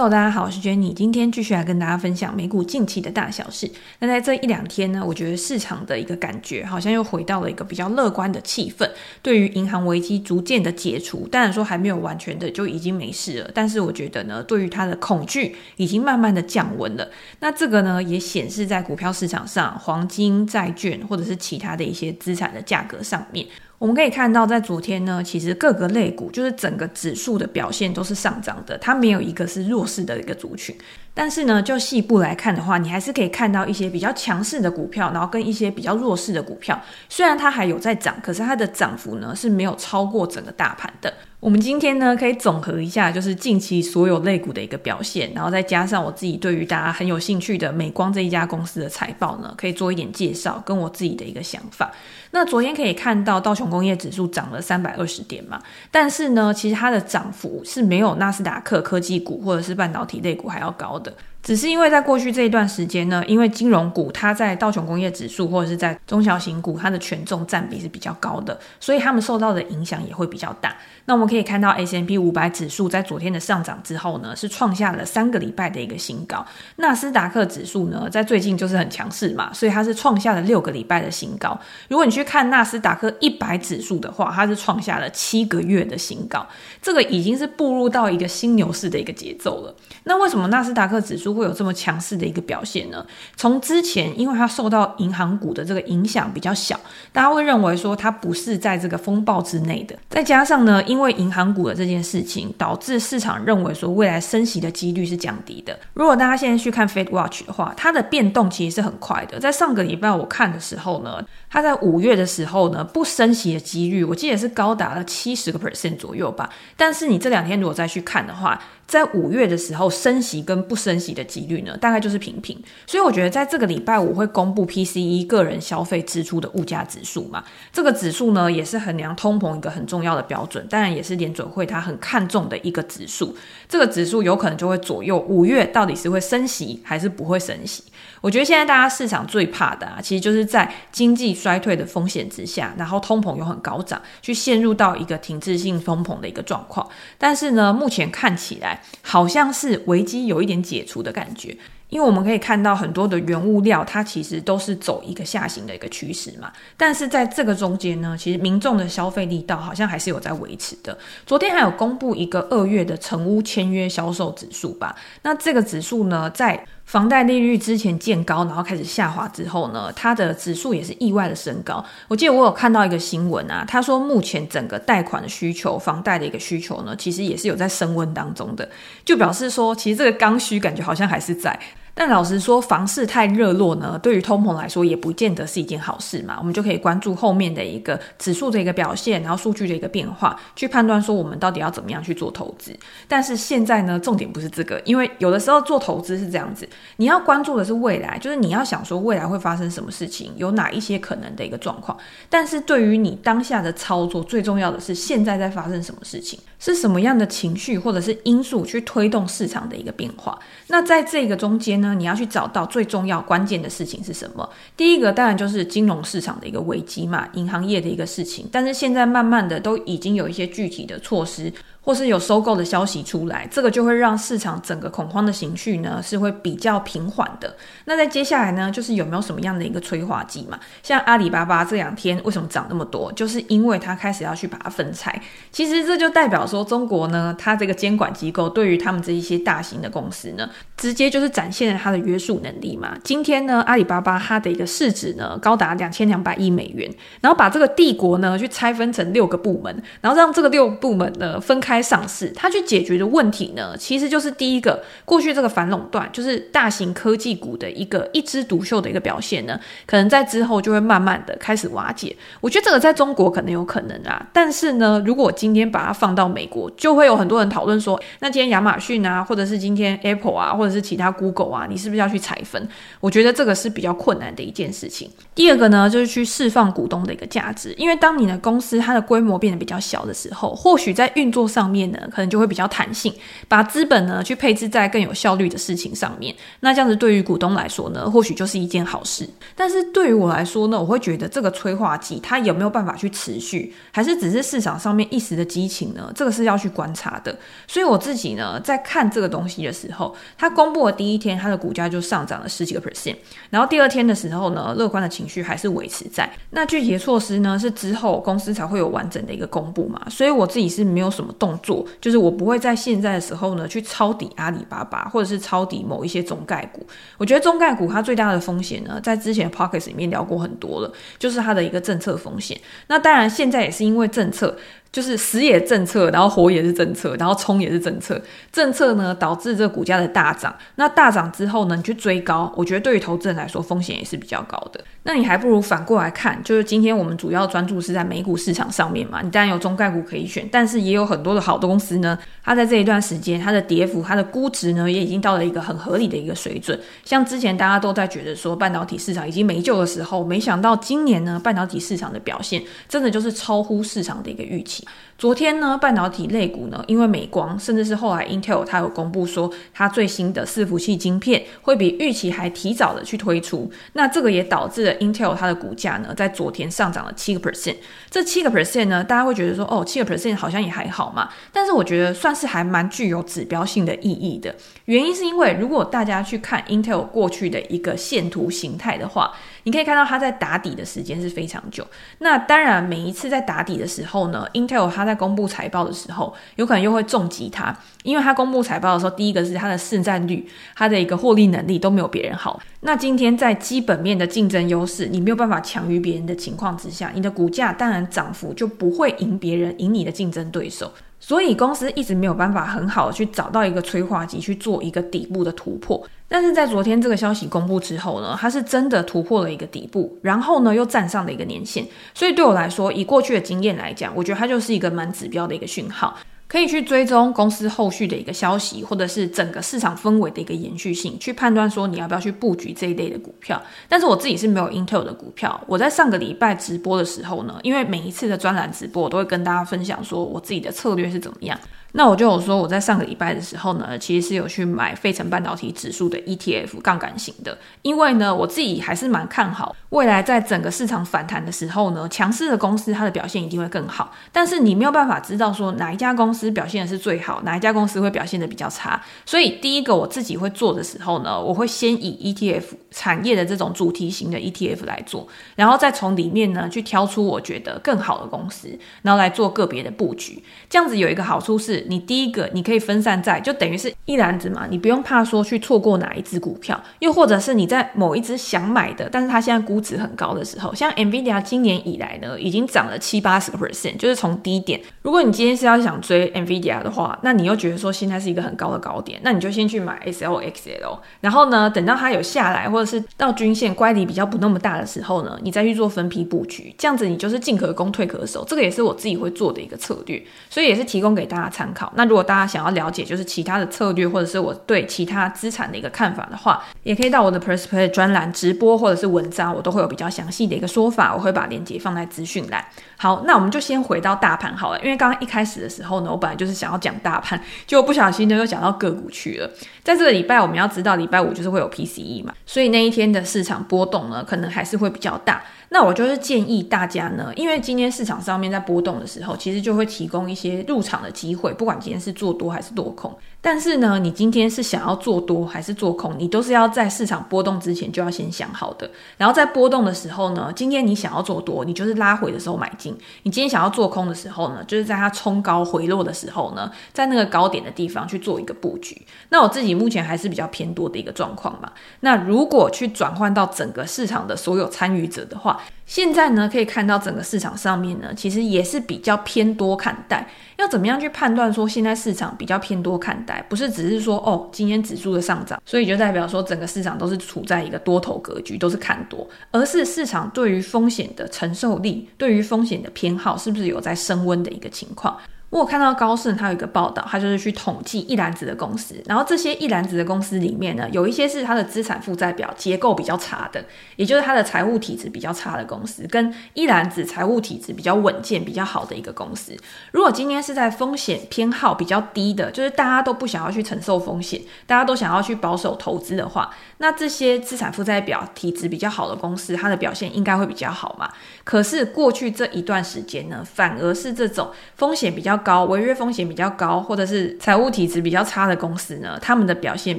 各位大家好，我是 Jenny，今天继续来跟大家分享美股近期的大小事。那在这一两天呢，我觉得市场的一个感觉好像又回到了一个比较乐观的气氛，对于银行危机逐渐的解除，当然说还没有完全的就已经没事了，但是我觉得呢，对于它的恐惧已经慢慢的降温了。那这个呢，也显示在股票市场上，黄金、债券或者是其他的一些资产的价格上面。我们可以看到，在昨天呢，其实各个类股就是整个指数的表现都是上涨的，它没有一个是弱势的一个族群。但是呢，就细部来看的话，你还是可以看到一些比较强势的股票，然后跟一些比较弱势的股票，虽然它还有在涨，可是它的涨幅呢是没有超过整个大盘的。我们今天呢，可以总和一下，就是近期所有类股的一个表现，然后再加上我自己对于大家很有兴趣的美光这一家公司的财报呢，可以做一点介绍，跟我自己的一个想法。那昨天可以看到道琼工业指数涨了三百二十点嘛，但是呢，其实它的涨幅是没有纳斯达克科技股或者是半导体类股还要高的。只是因为在过去这一段时间呢，因为金融股它在道琼工业指数或者是在中小型股，它的权重占比是比较高的，所以他们受到的影响也会比较大。那我们可以看到 S&P 五百指数在昨天的上涨之后呢，是创下了三个礼拜的一个新高。纳斯达克指数呢，在最近就是很强势嘛，所以它是创下了六个礼拜的新高。如果你去看纳斯达克一百指数的话，它是创下了七个月的新高，这个已经是步入到一个新牛市的一个节奏了。那为什么纳斯达克指数会有这么强势的一个表现呢？从之前，因为它受到银行股的这个影响比较小，大家会认为说它不是在这个风暴之内的。再加上呢，因为银行股的这件事情，导致市场认为说未来升息的几率是降低的。如果大家现在去看 Fed Watch 的话，它的变动其实是很快的。在上个礼拜我看的时候呢，它在五月的时候呢，不升息的几率，我记得是高达了七十个 percent 左右吧。但是你这两天如果再去看的话，在五月的时候，升息跟不升息的几率呢，大概就是平平。所以我觉得在这个礼拜五会公布 PCE 个人消费支出的物价指数嘛，这个指数呢也是衡量通膨一个很重要的标准，当然也是联准会它很看重的一个指数。这个指数有可能就会左右五月到底是会升息还是不会升息。我觉得现在大家市场最怕的啊，其实就是在经济衰退的风险之下，然后通膨又很高涨，去陷入到一个停滞性通膨的一个状况。但是呢，目前看起来。好像是危机有一点解除的感觉，因为我们可以看到很多的原物料，它其实都是走一个下行的一个趋势嘛。但是在这个中间呢，其实民众的消费力道好像还是有在维持的。昨天还有公布一个二月的成屋签约销售指数吧，那这个指数呢，在房贷利率之前见高，然后开始下滑之后呢，它的指数也是意外的升高。我记得我有看到一个新闻啊，他说目前整个贷款的需求、房贷的一个需求呢，其实也是有在升温当中的，就表示说，其实这个刚需感觉好像还是在。但老实说，房市太热络呢，对于通膨来说也不见得是一件好事嘛。我们就可以关注后面的一个指数的一个表现，然后数据的一个变化，去判断说我们到底要怎么样去做投资。但是现在呢，重点不是这个，因为有的时候做投资是这样子，你要关注的是未来，就是你要想说未来会发生什么事情，有哪一些可能的一个状况。但是对于你当下的操作，最重要的是现在在发生什么事情，是什么样的情绪或者是因素去推动市场的一个变化。那在这个中间呢，你要去找到最重要关键的事情是什么？第一个当然就是金融市场的一个危机嘛，银行业的一个事情。但是现在慢慢的都已经有一些具体的措施。或是有收购的消息出来，这个就会让市场整个恐慌的情绪呢是会比较平缓的。那在接下来呢，就是有没有什么样的一个催化剂嘛？像阿里巴巴这两天为什么涨那么多？就是因为它开始要去把它分拆。其实这就代表说，中国呢，它这个监管机构对于他们这一些大型的公司呢，直接就是展现了它的约束能力嘛。今天呢，阿里巴巴它的一个市值呢高达两千两百亿美元，然后把这个帝国呢去拆分成六个部门，然后让这个六部门呢分开。开上市，它去解决的问题呢，其实就是第一个，过去这个反垄断，就是大型科技股的一个一枝独秀的一个表现呢，可能在之后就会慢慢的开始瓦解。我觉得这个在中国可能有可能啊，但是呢，如果今天把它放到美国，就会有很多人讨论说，那今天亚马逊啊，或者是今天 Apple 啊，或者是其他 Google 啊，你是不是要去拆分？我觉得这个是比较困难的一件事情。第二个呢，就是去释放股东的一个价值，因为当你的公司它的规模变得比较小的时候，或许在运作上。上面呢，可能就会比较弹性，把资本呢去配置在更有效率的事情上面。那这样子对于股东来说呢，或许就是一件好事。但是对于我来说呢，我会觉得这个催化剂它有没有办法去持续，还是只是市场上面一时的激情呢？这个是要去观察的。所以我自己呢，在看这个东西的时候，它公布的第一天，它的股价就上涨了十几个 percent，然后第二天的时候呢，乐观的情绪还是维持在。那具体的措施呢，是之后公司才会有完整的一个公布嘛。所以我自己是没有什么动作，就是我不会在现在的时候呢，去抄底阿里巴巴，或者是抄底某一些中概股。我觉得中概股它最大的风险呢，在之前 Podcast 里面聊过很多了，就是它的一个政策风险。那当然现在也是因为政策。就是死也政策，然后活也是政策，然后冲也是政策。政策呢，导致这个股价的大涨。那大涨之后呢，你去追高，我觉得对于投资人来说风险也是比较高的。那你还不如反过来看，就是今天我们主要专注是在美股市场上面嘛。你当然有中概股可以选，但是也有很多的好的公司呢。它在这一段时间，它的跌幅、它的估值呢，也已经到了一个很合理的一个水准。像之前大家都在觉得说半导体市场已经没救的时候，没想到今年呢，半导体市场的表现真的就是超乎市场的一个预期。昨天呢，半导体类股呢，因为美光，甚至是后来 Intel 它有公布说，它最新的伺服器晶片会比预期还提早的去推出，那这个也导致了 Intel 它的股价呢，在昨天上涨了七个 percent。这七个 percent 呢，大家会觉得说，哦，七个 percent 好像也还好嘛，但是我觉得算是还蛮具有指标性的意义的。原因是因为如果大家去看 Intel 过去的一个线图形态的话，你可以看到它在打底的时间是非常久。那当然，每一次在打底的时候呢，Intel 它在公布财报的时候，有可能又会重击它，因为它公布财报的时候，第一个是它的市占率，它的一个获利能力都没有别人好。那今天在基本面的竞争优势，你没有办法强于别人的情况之下，你的股价当然涨幅就不会赢别人，赢你的竞争对手。所以公司一直没有办法很好的去找到一个催化剂去做一个底部的突破。但是在昨天这个消息公布之后呢，它是真的突破了一个底部，然后呢又站上了一个年线。所以对我来说，以过去的经验来讲，我觉得它就是一个蛮指标的一个讯号。可以去追踪公司后续的一个消息，或者是整个市场氛围的一个延续性，去判断说你要不要去布局这一类的股票。但是我自己是没有 Intel 的股票。我在上个礼拜直播的时候呢，因为每一次的专栏直播，我都会跟大家分享说我自己的策略是怎么样。那我就有说，我在上个礼拜的时候呢，其实是有去买费城半导体指数的 ETF 杠杆型的，因为呢，我自己还是蛮看好未来在整个市场反弹的时候呢，强势的公司它的表现一定会更好。但是你没有办法知道说哪一家公司表现的是最好，哪一家公司会表现的比较差。所以第一个我自己会做的时候呢，我会先以 ETF 产业的这种主题型的 ETF 来做，然后再从里面呢去挑出我觉得更好的公司，然后来做个别的布局。这样子有一个好处是。你第一个，你可以分散在，就等于是一篮子嘛，你不用怕说去错过哪一只股票，又或者是你在某一只想买的，但是它现在估值很高的时候，像 Nvidia 今年以来呢，已经涨了七八十个 percent，就是从低点。如果你今天是要想追 Nvidia 的话，那你又觉得说现在是一个很高的高点，那你就先去买 SLXL，然后呢，等到它有下来，或者是到均线乖离比较不那么大的时候呢，你再去做分批布局，这样子你就是进可攻退可守，这个也是我自己会做的一个策略，所以也是提供给大家参考。考。那如果大家想要了解就是其他的策略，或者是我对其他资产的一个看法的话，也可以到我的 PressPlay 专栏直播或者是文章，我都会有比较详细的一个说法，我会把链接放在资讯栏。好，那我们就先回到大盘好了，因为刚刚一开始的时候呢，我本来就是想要讲大盘，结果不小心呢又讲到个股去了。在这个礼拜，我们要知道礼拜五就是会有 PCE 嘛，所以那一天的市场波动呢，可能还是会比较大。那我就是建议大家呢，因为今天市场上面在波动的时候，其实就会提供一些入场的机会，不管今天是做多还是做空。但是呢，你今天是想要做多还是做空，你都是要在市场波动之前就要先想好的。然后在波动的时候呢，今天你想要做多，你就是拉回的时候买进；你今天想要做空的时候呢，就是在它冲高回落的时候呢，在那个高点的地方去做一个布局。那我自己目前还是比较偏多的一个状况嘛。那如果去转换到整个市场的所有参与者的话，现在呢，可以看到整个市场上面呢，其实也是比较偏多看待。要怎么样去判断说现在市场比较偏多看待？不是只是说哦，今天指数的上涨，所以就代表说整个市场都是处在一个多头格局，都是看多，而是市场对于风险的承受力，对于风险的偏好，是不是有在升温的一个情况？我看到高盛他有一个报道，他就是去统计一篮子的公司，然后这些一篮子的公司里面呢，有一些是它的资产负债表结构比较差的，也就是它的财务体质比较差的公司，跟一篮子财务体质比较稳健、比较好的一个公司。如果今天是在风险偏好比较低的，就是大家都不想要去承受风险，大家都想要去保守投资的话，那这些资产负债表体质比较好的公司，它的表现应该会比较好嘛。可是过去这一段时间呢，反而是这种风险比较高、违约风险比较高，或者是财务体质比较差的公司呢，他们的表现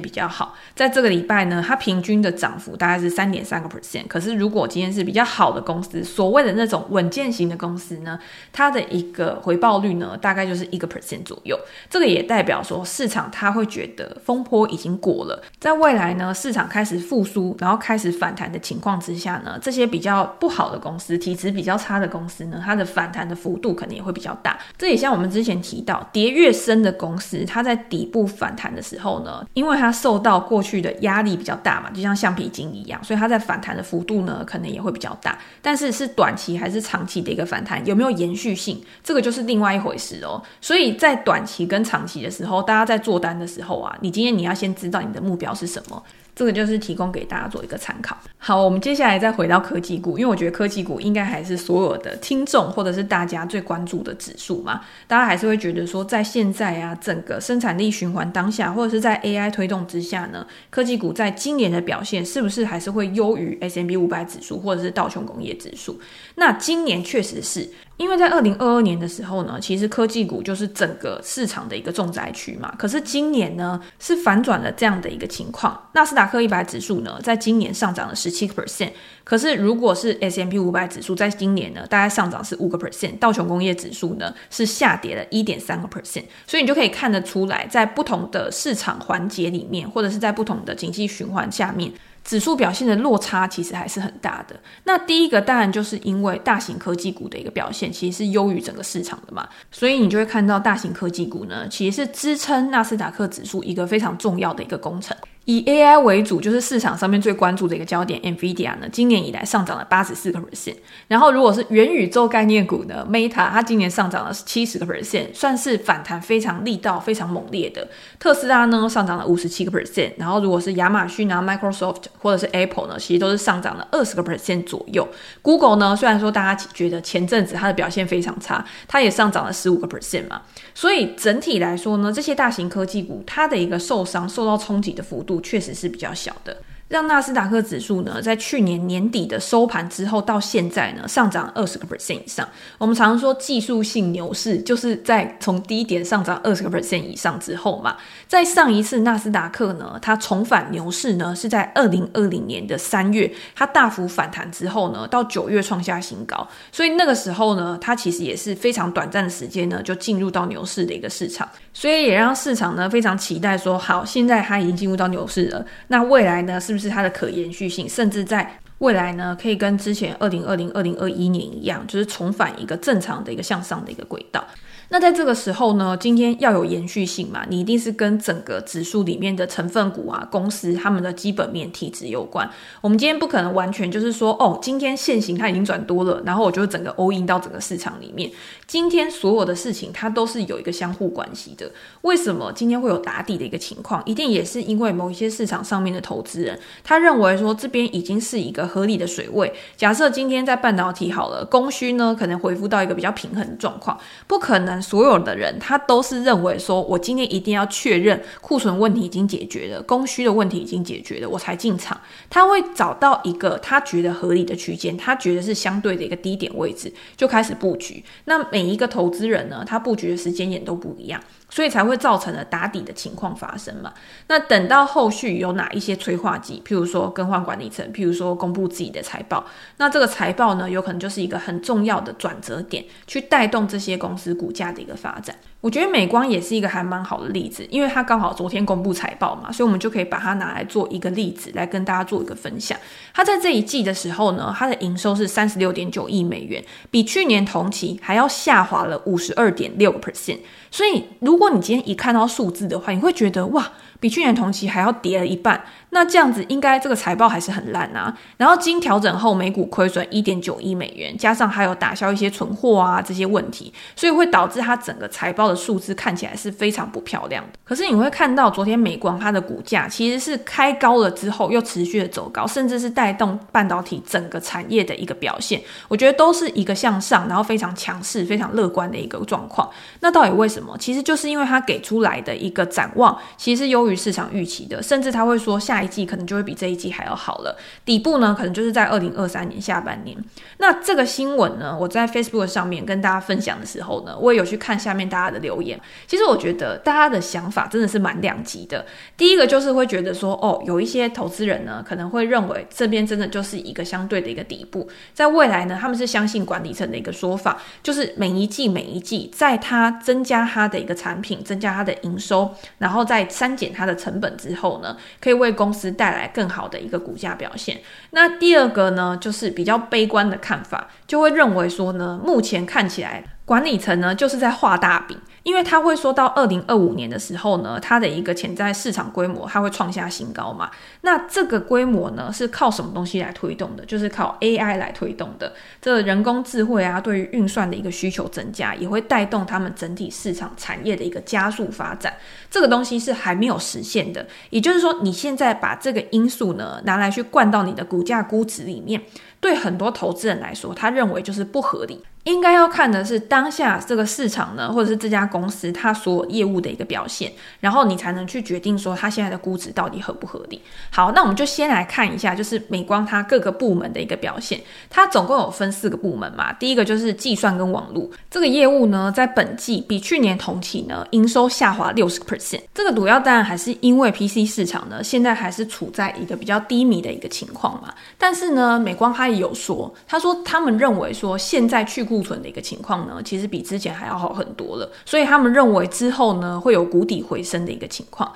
比较好。在这个礼拜呢，它平均的涨幅大概是三点三个 percent。可是如果今天是比较好的公司，所谓的那种稳健型的公司呢，它的一个回报率呢，大概就是一个 percent 左右。这个也代表说，市场它会觉得风波已经过了，在未来呢，市场开始复苏，然后开始反弹的情况之下呢，这些比较不好的公司，体质比较差的公司呢，它的反弹的幅度可能也会比较大。这也像我们之前提到，跌越深的公司，它在底部反弹的时候呢，因为它受到过去的压力比较大嘛，就像橡皮筋一样，所以它在反弹的幅度呢，可能也会比较大。但是是短期还是长期的一个反弹，有没有延续性，这个就是另外一回事哦。所以在短期跟长期的时候，大家在做单的时候啊，你今天你要先知道你的目标是什么。这个就是提供给大家做一个参考。好，我们接下来再回到科技股，因为我觉得科技股应该还是所有的听众或者是大家最关注的指数嘛。大家还是会觉得说，在现在啊，整个生产力循环当下，或者是在 AI 推动之下呢，科技股在今年的表现是不是还是会优于 SMB 五百指数或者是道琼工业指数？那今年确实是。因为在二零二二年的时候呢，其实科技股就是整个市场的一个重灾区嘛。可是今年呢，是反转了这样的一个情况。纳斯达克一百指数呢，在今年上涨了十七个 percent。可是如果是 S M P 五百指数，在今年呢，大概上涨是五个 percent。道琼工业指数呢，是下跌了一点三个 percent。所以你就可以看得出来，在不同的市场环节里面，或者是在不同的经济循环下面。指数表现的落差其实还是很大的。那第一个当然就是因为大型科技股的一个表现其实是优于整个市场的嘛，所以你就会看到大型科技股呢，其实是支撑纳斯达克指数一个非常重要的一个工程。以 AI 为主，就是市场上面最关注的一个焦点，NVIDIA 呢，今年以来上涨了八十四个 percent。然后，如果是元宇宙概念股呢，Meta 它今年上涨了七十个 percent，算是反弹非常力道非常猛烈的。特斯拉呢，上涨了五十七个 percent。然后，如果是亚马逊啊、Microsoft 或者是 Apple 呢，其实都是上涨了二十个 percent 左右。Google 呢，虽然说大家觉得前阵子它的表现非常差，它也上涨了十五个 percent 嘛。所以整体来说呢，这些大型科技股它的一个受伤、受到冲击的幅度。确实是比较小的。让纳斯达克指数呢，在去年年底的收盘之后到现在呢，上涨二十个 percent 以上。我们常常说技术性牛市，就是在从低点上涨二十个 percent 以上之后嘛。在上一次纳斯达克呢，它重返牛市呢，是在二零二零年的三月，它大幅反弹之后呢，到九月创下新高。所以那个时候呢，它其实也是非常短暂的时间呢，就进入到牛市的一个市场。所以也让市场呢非常期待说，好，现在它已经进入到牛市了，那未来呢，是不是？它的可延续性，甚至在未来呢，可以跟之前二零二零、二零二一年一样，就是重返一个正常的一个向上的一个轨道。那在这个时候呢，今天要有延续性嘛，你一定是跟整个指数里面的成分股啊、公司他们的基本面体质有关。我们今天不可能完全就是说，哦，今天现行它已经转多了，然后我就整个 all in 到整个市场里面。今天所有的事情它都是有一个相互关系的。为什么今天会有打底的一个情况？一定也是因为某一些市场上面的投资人，他认为说这边已经是一个合理的水位。假设今天在半导体好了，供需呢可能恢复到一个比较平衡的状况，不可能。所有的人他都是认为说，我今天一定要确认库存问题已经解决了，供需的问题已经解决了，我才进场。他会找到一个他觉得合理的区间，他觉得是相对的一个低点位置，就开始布局。那每一个投资人呢，他布局的时间点都不一样。所以才会造成了打底的情况发生嘛。那等到后续有哪一些催化剂，譬如说更换管理层，譬如说公布自己的财报，那这个财报呢，有可能就是一个很重要的转折点，去带动这些公司股价下的一个发展。我觉得美光也是一个还蛮好的例子，因为它刚好昨天公布财报嘛，所以我们就可以把它拿来做一个例子来跟大家做一个分享。它在这一季的时候呢，它的营收是三十六点九亿美元，比去年同期还要下滑了五十二点六个 percent。所以如果你今天一看到数字的话，你会觉得哇。比去年同期还要跌了一半。那这样子应该这个财报还是很烂啊。然后经调整后，每股亏损一点九亿美元，加上还有打消一些存货啊这些问题，所以会导致它整个财报的数字看起来是非常不漂亮的。可是你会看到昨天美光它的股价其实是开高了之后又持续的走高，甚至是带动半导体整个产业的一个表现，我觉得都是一个向上，然后非常强势、非常乐观的一个状况。那到底为什么？其实就是因为它给出来的一个展望，其实是优于市场预期的，甚至他会说下一季可能就会比这一季还要好了。底部呢，可能就是在二零二三年下半年。那这个新闻呢，我在 Facebook 上面跟大家分享的时候呢，我也有去看下面大家的留言。其实我觉得大家的想法真的是蛮两极的。第一个就是会觉得说，哦，有一些投资人呢，可能会认为这边真的就是一个相对的一个底部，在未来呢，他们是相信管理层的一个说法，就是每一季每一季，在它增加它的一个产品，增加它的营收，然后再删减它的成本之后呢，可以为公公司带来更好的一个股价表现。那第二个呢，就是比较悲观的看法，就会认为说呢，目前看起来管理层呢就是在画大饼。因为他会说到二零二五年的时候呢，它的一个潜在市场规模，它会创下新高嘛。那这个规模呢，是靠什么东西来推动的？就是靠 AI 来推动的。这人工智慧啊，对于运算的一个需求增加，也会带动他们整体市场产业的一个加速发展。这个东西是还没有实现的。也就是说，你现在把这个因素呢，拿来去灌到你的股价估值里面，对很多投资人来说，他认为就是不合理。应该要看的是当下这个市场呢，或者是这家公司它所有业务的一个表现，然后你才能去决定说它现在的估值到底合不合理。好，那我们就先来看一下，就是美光它各个部门的一个表现。它总共有分四个部门嘛，第一个就是计算跟网络这个业务呢，在本季比去年同期呢，营收下滑六十 percent。这个主要当然还是因为 PC 市场呢，现在还是处在一个比较低迷的一个情况嘛。但是呢，美光它也有说，他说他们认为说现在去库存的一个情况呢，其实比之前还要好很多了，所以他们认为之后呢，会有谷底回升的一个情况。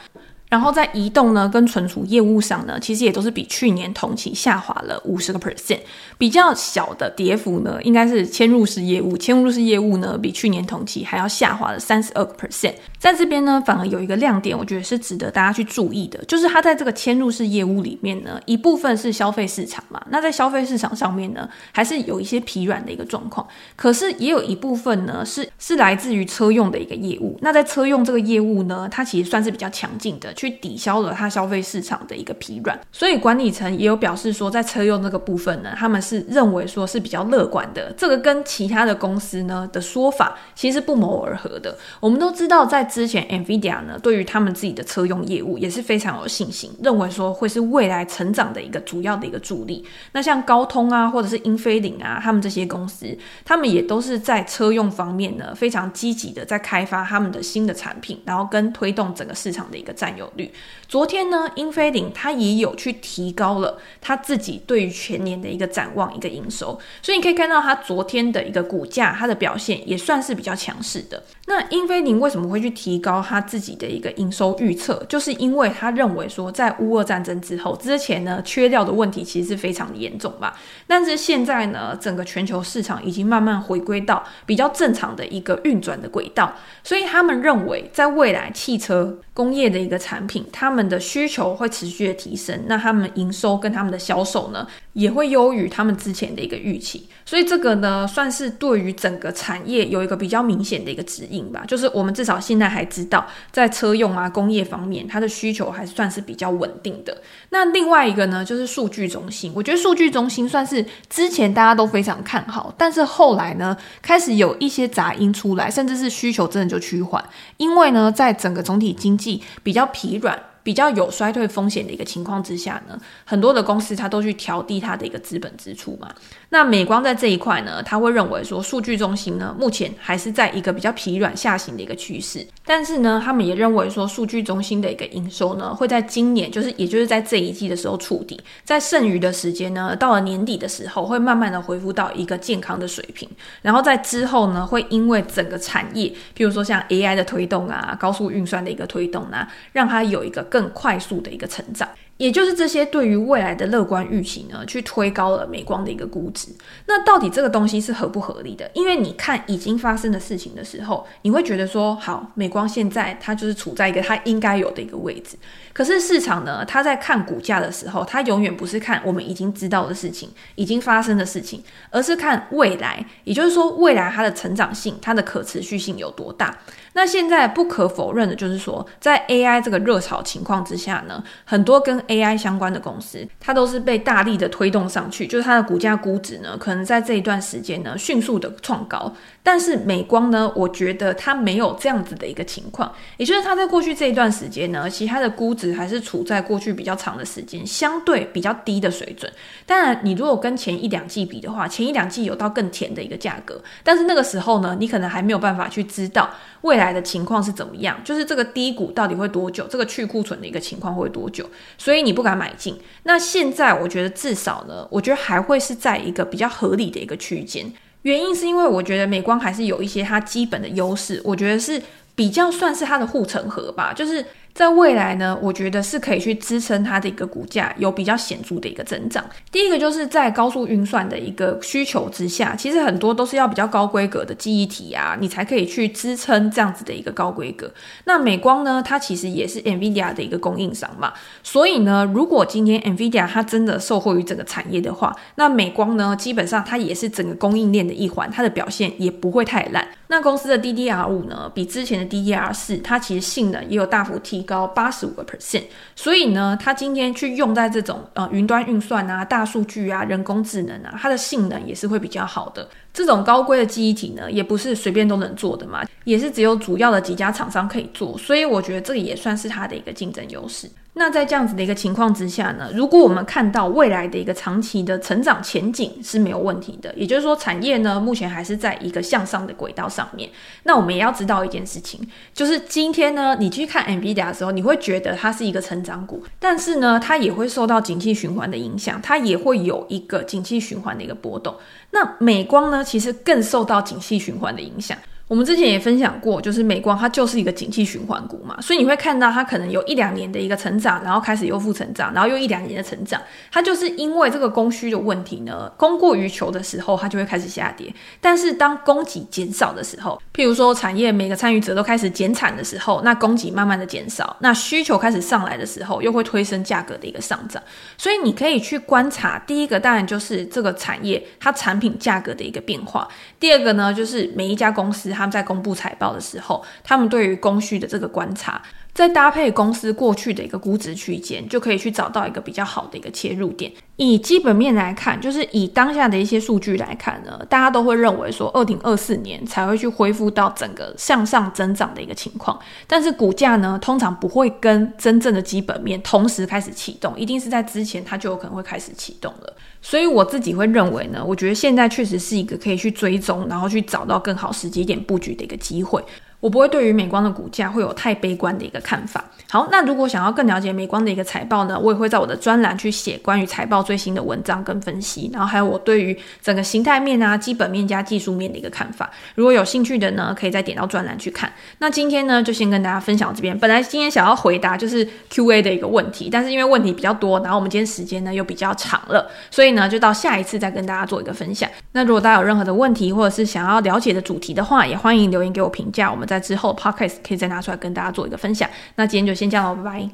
然后在移动呢跟存储业务上呢，其实也都是比去年同期下滑了五十个 percent。比较小的跌幅呢，应该是嵌入式业务，嵌入式业务呢比去年同期还要下滑了三十二个 percent。在这边呢，反而有一个亮点，我觉得是值得大家去注意的，就是它在这个嵌入式业务里面呢，一部分是消费市场嘛，那在消费市场上面呢，还是有一些疲软的一个状况。可是也有一部分呢，是是来自于车用的一个业务。那在车用这个业务呢，它其实算是比较强劲的。去抵消了它消费市场的一个疲软，所以管理层也有表示说，在车用这个部分呢，他们是认为说是比较乐观的。这个跟其他的公司呢的说法其实不谋而合的。我们都知道，在之前 NVIDIA 呢，对于他们自己的车用业务也是非常有信心，认为说会是未来成长的一个主要的一个助力。那像高通啊，或者是英飞凌啊，他们这些公司，他们也都是在车用方面呢非常积极的在开发他们的新的产品，然后跟推动整个市场的一个占有。率。昨天呢，英飞凌它也有去提高了它自己对于全年的一个展望，一个营收，所以你可以看到它昨天的一个股价，它的表现也算是比较强势的。那英飞凌为什么会去提高它自己的一个营收预测？就是因为他认为说，在乌俄战争之后，之前呢缺料的问题其实是非常严重吧，但是现在呢，整个全球市场已经慢慢回归到比较正常的一个运转的轨道，所以他们认为在未来汽车工业的一个产品，他们的需求会持续的提升，那他们营收跟他们的销售呢，也会优于他们之前的一个预期，所以这个呢，算是对于整个产业有一个比较明显的一个指引吧。就是我们至少现在还知道，在车用啊工业方面，它的需求还算是比较稳定的。那另外一个呢，就是数据中心。我觉得数据中心算是之前大家都非常看好，但是后来呢，开始有一些杂音出来，甚至是需求真的就趋缓，因为呢，在整个总体经济比较疲软。比较有衰退风险的一个情况之下呢，很多的公司它都去调低它的一个资本支出嘛。那美光在这一块呢，他会认为说，数据中心呢目前还是在一个比较疲软下行的一个趋势，但是呢，他们也认为说，数据中心的一个营收呢会在今年，就是也就是在这一季的时候触底，在剩余的时间呢，到了年底的时候会慢慢的恢复到一个健康的水平，然后在之后呢，会因为整个产业，譬如说像 AI 的推动啊，高速运算的一个推动啊，让它有一个。更快速的一个成长。也就是这些对于未来的乐观预期呢，去推高了美光的一个估值。那到底这个东西是合不合理的？因为你看已经发生的事情的时候，你会觉得说，好，美光现在它就是处在一个它应该有的一个位置。可是市场呢，它在看股价的时候，它永远不是看我们已经知道的事情、已经发生的事情，而是看未来。也就是说，未来它的成长性、它的可持续性有多大。那现在不可否认的就是说，在 AI 这个热潮情况之下呢，很多跟 AI 相关的公司，它都是被大力的推动上去，就是它的股价估值呢，可能在这一段时间呢，迅速的创高。但是美光呢，我觉得它没有这样子的一个情况，也就是它在过去这一段时间呢，其实它的估值还是处在过去比较长的时间，相对比较低的水准。当然，你如果跟前一两季比的话，前一两季有到更甜的一个价格，但是那个时候呢，你可能还没有办法去知道未来的情况是怎么样，就是这个低谷到底会多久，这个去库存的一个情况会多久，所以你不敢买进。那现在我觉得至少呢，我觉得还会是在一个比较合理的一个区间。原因是因为我觉得美光还是有一些它基本的优势，我觉得是比较算是它的护城河吧，就是。在未来呢，我觉得是可以去支撑它的一个股价有比较显著的一个增长。第一个就是在高速运算的一个需求之下，其实很多都是要比较高规格的记忆体啊，你才可以去支撑这样子的一个高规格。那美光呢，它其实也是 NVIDIA 的一个供应商嘛，所以呢，如果今天 NVIDIA 它真的受惠于整个产业的话，那美光呢，基本上它也是整个供应链的一环，它的表现也不会太烂。那公司的 DDR5 呢，比之前的 DDR4，它其实性能也有大幅提高八十五个 percent，所以呢，它今天去用在这种呃云端运算啊、大数据啊、人工智能啊，它的性能也是会比较好的。这种高规的记忆体呢，也不是随便都能做的嘛，也是只有主要的几家厂商可以做，所以我觉得这个也算是它的一个竞争优势。那在这样子的一个情况之下呢，如果我们看到未来的一个长期的成长前景是没有问题的，也就是说产业呢目前还是在一个向上的轨道上面。那我们也要知道一件事情，就是今天呢你去看 NVIDIA 的时候，你会觉得它是一个成长股，但是呢它也会受到景气循环的影响，它也会有一个景气循环的一个波动。那美光呢，其实更受到景气循环的影响。我们之前也分享过，就是美光它就是一个景气循环股嘛，所以你会看到它可能有一两年的一个成长，然后开始又负成长，然后又一两年的成长，它就是因为这个供需的问题呢，供过于求的时候，它就会开始下跌。但是当供给减少的时候，譬如说产业每个参与者都开始减产的时候，那供给慢慢的减少，那需求开始上来的时候，又会推升价格的一个上涨。所以你可以去观察，第一个当然就是这个产业它产品价格的一个变化，第二个呢就是每一家公司。他们在公布财报的时候，他们对于供需的这个观察，再搭配公司过去的一个估值区间，就可以去找到一个比较好的一个切入点。以基本面来看，就是以当下的一些数据来看呢，大家都会认为说，二零二四年才会去恢复到整个向上增长的一个情况。但是股价呢，通常不会跟真正的基本面同时开始启动，一定是在之前它就有可能会开始启动了。所以我自己会认为呢，我觉得现在确实是一个可以去追踪，然后去找到更好时机点布局的一个机会。我不会对于美光的股价会有太悲观的一个看法。好，那如果想要更了解美光的一个财报呢，我也会在我的专栏去写关于财报最新的文章跟分析，然后还有我对于整个形态面啊、基本面加技术面的一个看法。如果有兴趣的呢，可以再点到专栏去看。那今天呢，就先跟大家分享这边。本来今天想要回答就是 Q&A 的一个问题，但是因为问题比较多，然后我们今天时间呢又比较长了，所以呢就到下一次再跟大家做一个分享。那如果大家有任何的问题，或者是想要了解的主题的话，也欢迎留言给我评价。我们在之后 Podcast 可以再拿出来跟大家做一个分享。那今天就先这样了，拜拜。